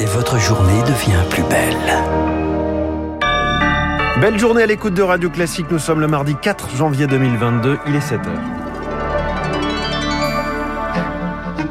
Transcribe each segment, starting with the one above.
et votre journée devient plus belle. Belle journée à l'écoute de Radio Classique. Nous sommes le mardi 4 janvier 2022. Il est 7h.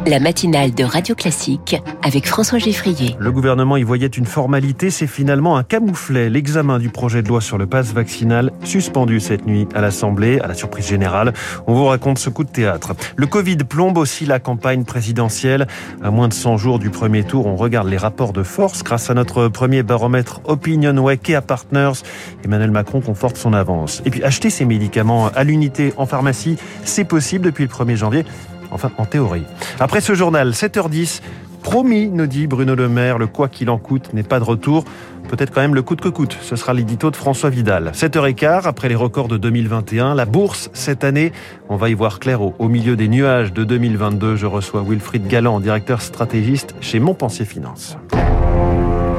La matinale de Radio Classique avec François Geffrier. Le gouvernement y voyait une formalité, c'est finalement un camouflet. L'examen du projet de loi sur le passe vaccinal suspendu cette nuit à l'Assemblée, à la surprise générale. On vous raconte ce coup de théâtre. Le Covid plombe aussi la campagne présidentielle. À moins de 100 jours du premier tour, on regarde les rapports de force grâce à notre premier baromètre Opinion Way à Partners. Emmanuel Macron conforte son avance. Et puis acheter ses médicaments à l'unité en pharmacie, c'est possible depuis le 1er janvier. Enfin, en théorie. Après ce journal, 7h10, promis, nous dit Bruno Le Maire, le quoi qu'il en coûte n'est pas de retour. Peut-être quand même le coûte que coûte. Ce sera l'édito de François Vidal. 7h15, après les records de 2021, la bourse cette année, on va y voir clair au, milieu des nuages de 2022. Je reçois Wilfried Galland, directeur stratégiste chez Montpensier Finance.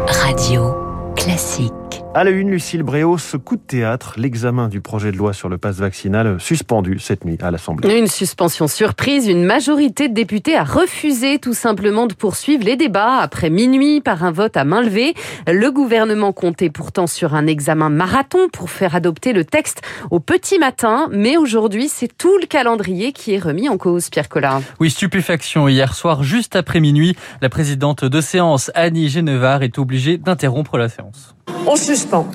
Radio classique. À la une, Lucille Bréau, ce coup de théâtre, l'examen du projet de loi sur le passe vaccinal suspendu cette nuit à l'Assemblée. Une suspension surprise, une majorité de députés a refusé tout simplement de poursuivre les débats après minuit par un vote à main levée. Le gouvernement comptait pourtant sur un examen marathon pour faire adopter le texte au petit matin, mais aujourd'hui c'est tout le calendrier qui est remis en cause, Pierre Collard. Oui, stupéfaction. Hier soir, juste après minuit, la présidente de séance, Annie Genevard, est obligée d'interrompre la séance. On suspend.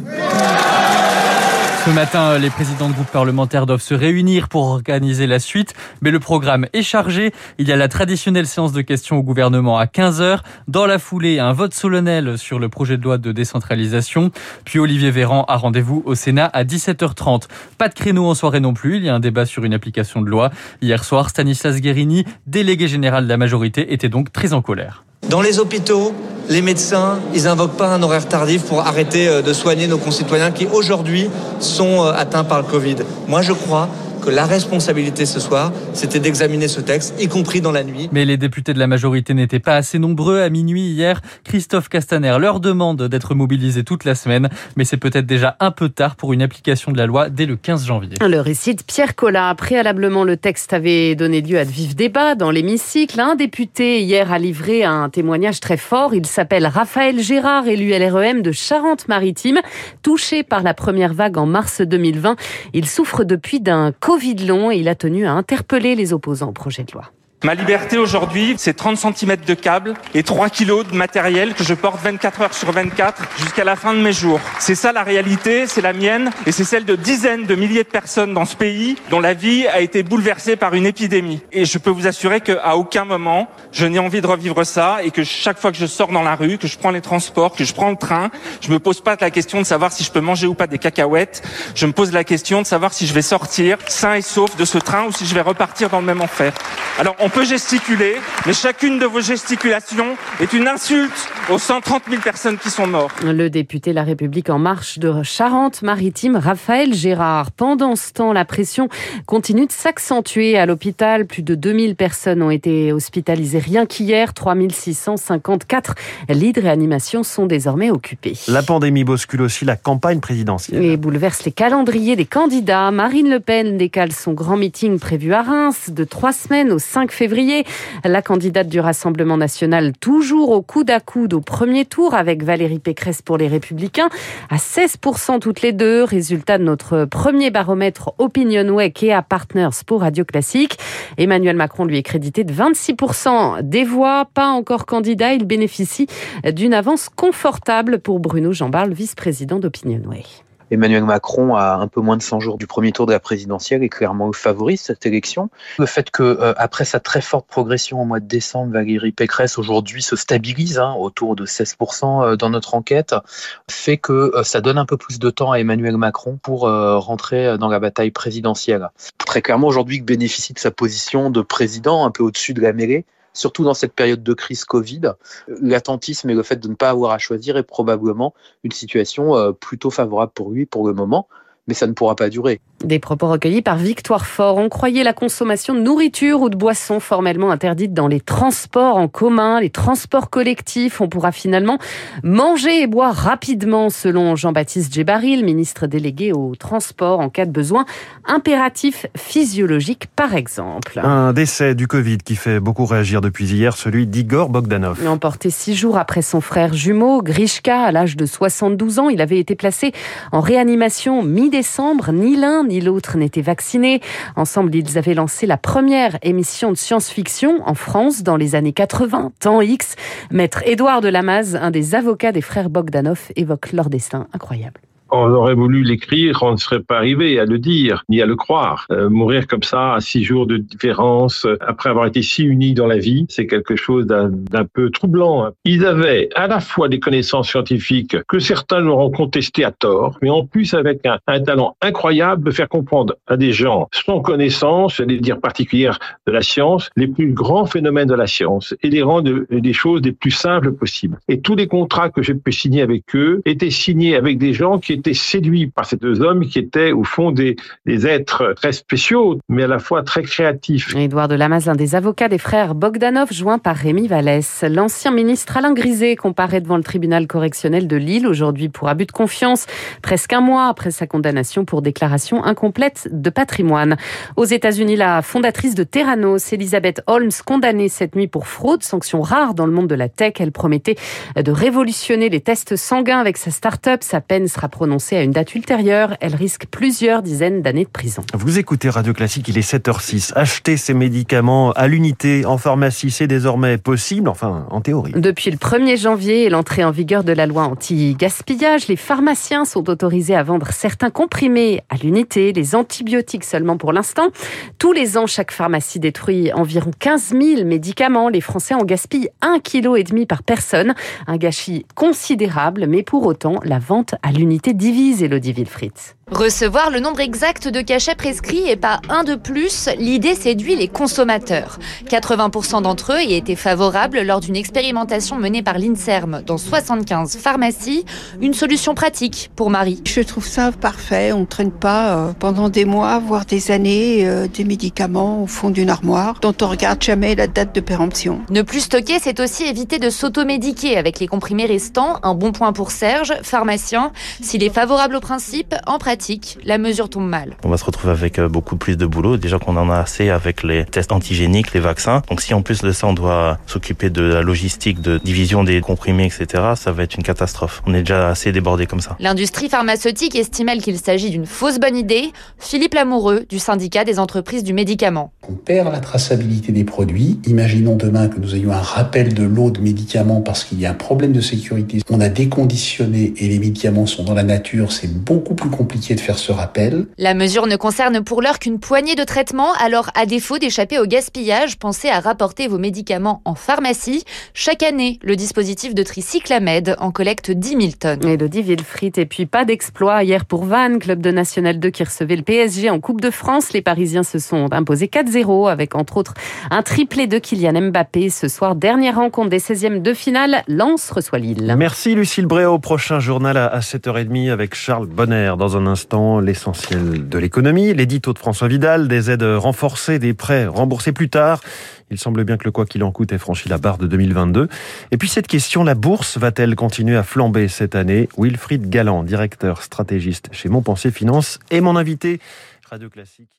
Ce matin, les présidents de groupes parlementaires doivent se réunir pour organiser la suite, mais le programme est chargé. Il y a la traditionnelle séance de questions au gouvernement à 15h. Dans la foulée, un vote solennel sur le projet de loi de décentralisation. Puis Olivier Véran a rendez-vous au Sénat à 17h30. Pas de créneau en soirée non plus. Il y a un débat sur une application de loi. Hier soir, Stanislas Guérini, délégué général de la majorité, était donc très en colère. Dans les hôpitaux, les médecins, ils invoquent pas un horaire tardif pour arrêter euh, de soigner nos concitoyens qui aujourd'hui sont euh, atteints par le Covid. Moi, je crois que la responsabilité ce soir, c'était d'examiner ce texte, y compris dans la nuit. Mais les députés de la majorité n'étaient pas assez nombreux à minuit hier. Christophe Castaner leur demande d'être mobilisés toute la semaine, mais c'est peut-être déjà un peu tard pour une application de la loi dès le 15 janvier. Le récit de Pierre Collat. Préalablement, le texte avait donné lieu à de vifs débats dans l'hémicycle. Un député hier a livré un témoignage très fort. Il s'appelle Raphaël Gérard, élu LREM de Charente-Maritime, touché par la première vague en mars 2020. Il souffre depuis d'un Covid long et il a tenu à interpeller les opposants au projet de loi. Ma liberté aujourd'hui, c'est 30 cm de câble et 3 kilos de matériel que je porte 24 heures sur 24 jusqu'à la fin de mes jours. C'est ça la réalité, c'est la mienne et c'est celle de dizaines de milliers de personnes dans ce pays dont la vie a été bouleversée par une épidémie. Et je peux vous assurer qu'à aucun moment, je n'ai envie de revivre ça et que chaque fois que je sors dans la rue, que je prends les transports, que je prends le train, je me pose pas la question de savoir si je peux manger ou pas des cacahuètes. Je me pose la question de savoir si je vais sortir sain et sauf de ce train ou si je vais repartir dans le même enfer. Alors, peut gesticuler, mais chacune de vos gesticulations est une insulte aux 130 000 personnes qui sont mortes. Le député La République en marche de Charente-Maritime, Raphaël Gérard. Pendant ce temps, la pression continue de s'accentuer à l'hôpital. Plus de 2000 personnes ont été hospitalisées rien qu'hier. 3654 lits de réanimation sont désormais occupés. La pandémie bouscule aussi la campagne présidentielle. Et bouleverse les calendriers des candidats. Marine Le Pen décale son grand meeting prévu à Reims de trois semaines au 5 février. La candidate du Rassemblement national, toujours au coude à coude au premier tour avec Valérie Pécresse pour les Républicains, à 16% toutes les deux. Résultat de notre premier baromètre OpinionWay et à Partners pour Radio Classique. Emmanuel Macron lui est crédité de 26% des voix. Pas encore candidat, il bénéficie d'une avance confortable pour Bruno Jean-Barle, vice-président d'OpinionWay. Emmanuel Macron, à un peu moins de 100 jours du premier tour de la présidentielle, est clairement favori cette élection. Le fait que, euh, après sa très forte progression au mois de décembre, Valérie Pécresse aujourd'hui se stabilise hein, autour de 16% euh, dans notre enquête, fait que euh, ça donne un peu plus de temps à Emmanuel Macron pour euh, rentrer dans la bataille présidentielle. Très clairement, aujourd'hui, il bénéficie de sa position de président un peu au-dessus de la mêlée surtout dans cette période de crise Covid, l'attentisme et le fait de ne pas avoir à choisir est probablement une situation euh, plutôt favorable pour lui pour le moment. Mais ça ne pourra pas durer. Des propos recueillis par Victoire Fort. On croyait la consommation de nourriture ou de boissons formellement interdite dans les transports en commun, les transports collectifs. On pourra finalement manger et boire rapidement, selon Jean-Baptiste Djebaril, ministre délégué au transport en cas de besoin impératif physiologique, par exemple. Un décès du Covid qui fait beaucoup réagir depuis hier, celui d'Igor Bogdanov. Emporté six jours après son frère jumeau, Grishka, à l'âge de 72 ans, il avait été placé en réanimation mi-décembre. Ni l'un ni l'autre n'était vacciné. Ensemble, ils avaient lancé la première émission de science-fiction en France dans les années 80, temps X. Maître Édouard de Lamaze, un des avocats des frères Bogdanov, évoque leur destin incroyable on aurait voulu l'écrire, on ne serait pas arrivé à le dire, ni à le croire. Euh, mourir comme ça, à six jours de différence, après avoir été si unis dans la vie, c'est quelque chose d'un peu troublant. Ils avaient à la fois des connaissances scientifiques que certains leur ont contestées à tort, mais en plus avec un, un talent incroyable de faire comprendre à des gens sans connaissance, j'allais dire particulière de la science, les plus grands phénomènes de la science et les rendre des choses les plus simples possibles. Et tous les contrats que j'ai pu signer avec eux étaient signés avec des gens qui été séduit par ces deux hommes qui étaient au fond des, des êtres très spéciaux, mais à la fois très créatifs. Édouard de Lamaze, un des avocats des frères Bogdanov, joint par Rémi Vallès. L'ancien ministre Alain Griset comparaît devant le tribunal correctionnel de Lille aujourd'hui pour abus de confiance, presque un mois après sa condamnation pour déclaration incomplète de patrimoine. Aux États-Unis, la fondatrice de Terranos, Elisabeth Holmes, condamnée cette nuit pour fraude, sanction rare dans le monde de la tech. Elle promettait de révolutionner les tests sanguins avec sa start-up. Sa peine sera prononcée à une date ultérieure. Elle risque plusieurs dizaines d'années de prison. Vous écoutez Radio Classique, il est 7h06. Acheter ces médicaments à l'unité en pharmacie, c'est désormais possible, enfin en théorie. Depuis le 1er janvier et l'entrée en vigueur de la loi anti-gaspillage, les pharmaciens sont autorisés à vendre certains comprimés à l'unité, les antibiotiques seulement pour l'instant. Tous les ans, chaque pharmacie détruit environ 15 000 médicaments. Les Français en gaspillent 1,5 kg par personne. Un gâchis considérable, mais pour autant, la vente à l'unité divise Elodie Wilfried. Recevoir le nombre exact de cachets prescrits et pas un de plus, l'idée séduit les consommateurs. 80% d'entre eux y étaient favorables lors d'une expérimentation menée par l'INSERM dans 75 pharmacies. Une solution pratique pour Marie. Je trouve ça parfait. On ne traîne pas euh, pendant des mois, voire des années, euh, des médicaments au fond d'une armoire dont on regarde jamais la date de péremption. Ne plus stocker, c'est aussi éviter de s'automédiquer avec les comprimés restants. Un bon point pour Serge, pharmacien. S'il est favorable au principe, en pratique, la mesure tombe mal. On va se retrouver avec euh, beaucoup plus de boulot. Déjà qu'on en a assez avec les tests antigéniques, les vaccins. Donc si en plus de ça, on doit s'occuper de la logistique, de division des comprimés, etc., ça va être une catastrophe. On est déjà assez débordé comme ça. L'industrie pharmaceutique estime qu'il s'agit d'une fausse bonne idée. Philippe Lamoureux, du syndicat des entreprises du médicament. On perd la traçabilité des produits. Imaginons demain que nous ayons un rappel de l'eau de médicaments parce qu'il y a un problème de sécurité. On a déconditionné et les médicaments sont dans la nature. C'est beaucoup plus compliqué de faire ce rappel. La mesure ne concerne pour l'heure qu'une poignée de traitements, alors à défaut d'échapper au gaspillage, pensez à rapporter vos médicaments en pharmacie. Chaque année, le dispositif de tri Cyclamed en collecte 10 000 tonnes. Elodie Villefrit, et puis pas d'exploit hier pour Vannes, club de National 2 qui recevait le PSG en Coupe de France. Les Parisiens se sont imposés 4-0 avec entre autres un triplé de Kylian Mbappé. Ce soir, dernière rencontre des 16e de finale, Lens reçoit Lille. Merci Lucille Bréau. Prochain journal à 7h30 avec Charles Bonner dans un instant l'essentiel de l'économie, l'édito de François Vidal, des aides renforcées, des prêts remboursés plus tard. Il semble bien que le quoi qu'il en coûte ait franchi la barre de 2022. Et puis cette question, la bourse va-t-elle continuer à flamber cette année? Wilfried Galland, directeur stratégiste chez Montpensier Finance, est mon invité. Radio Classique.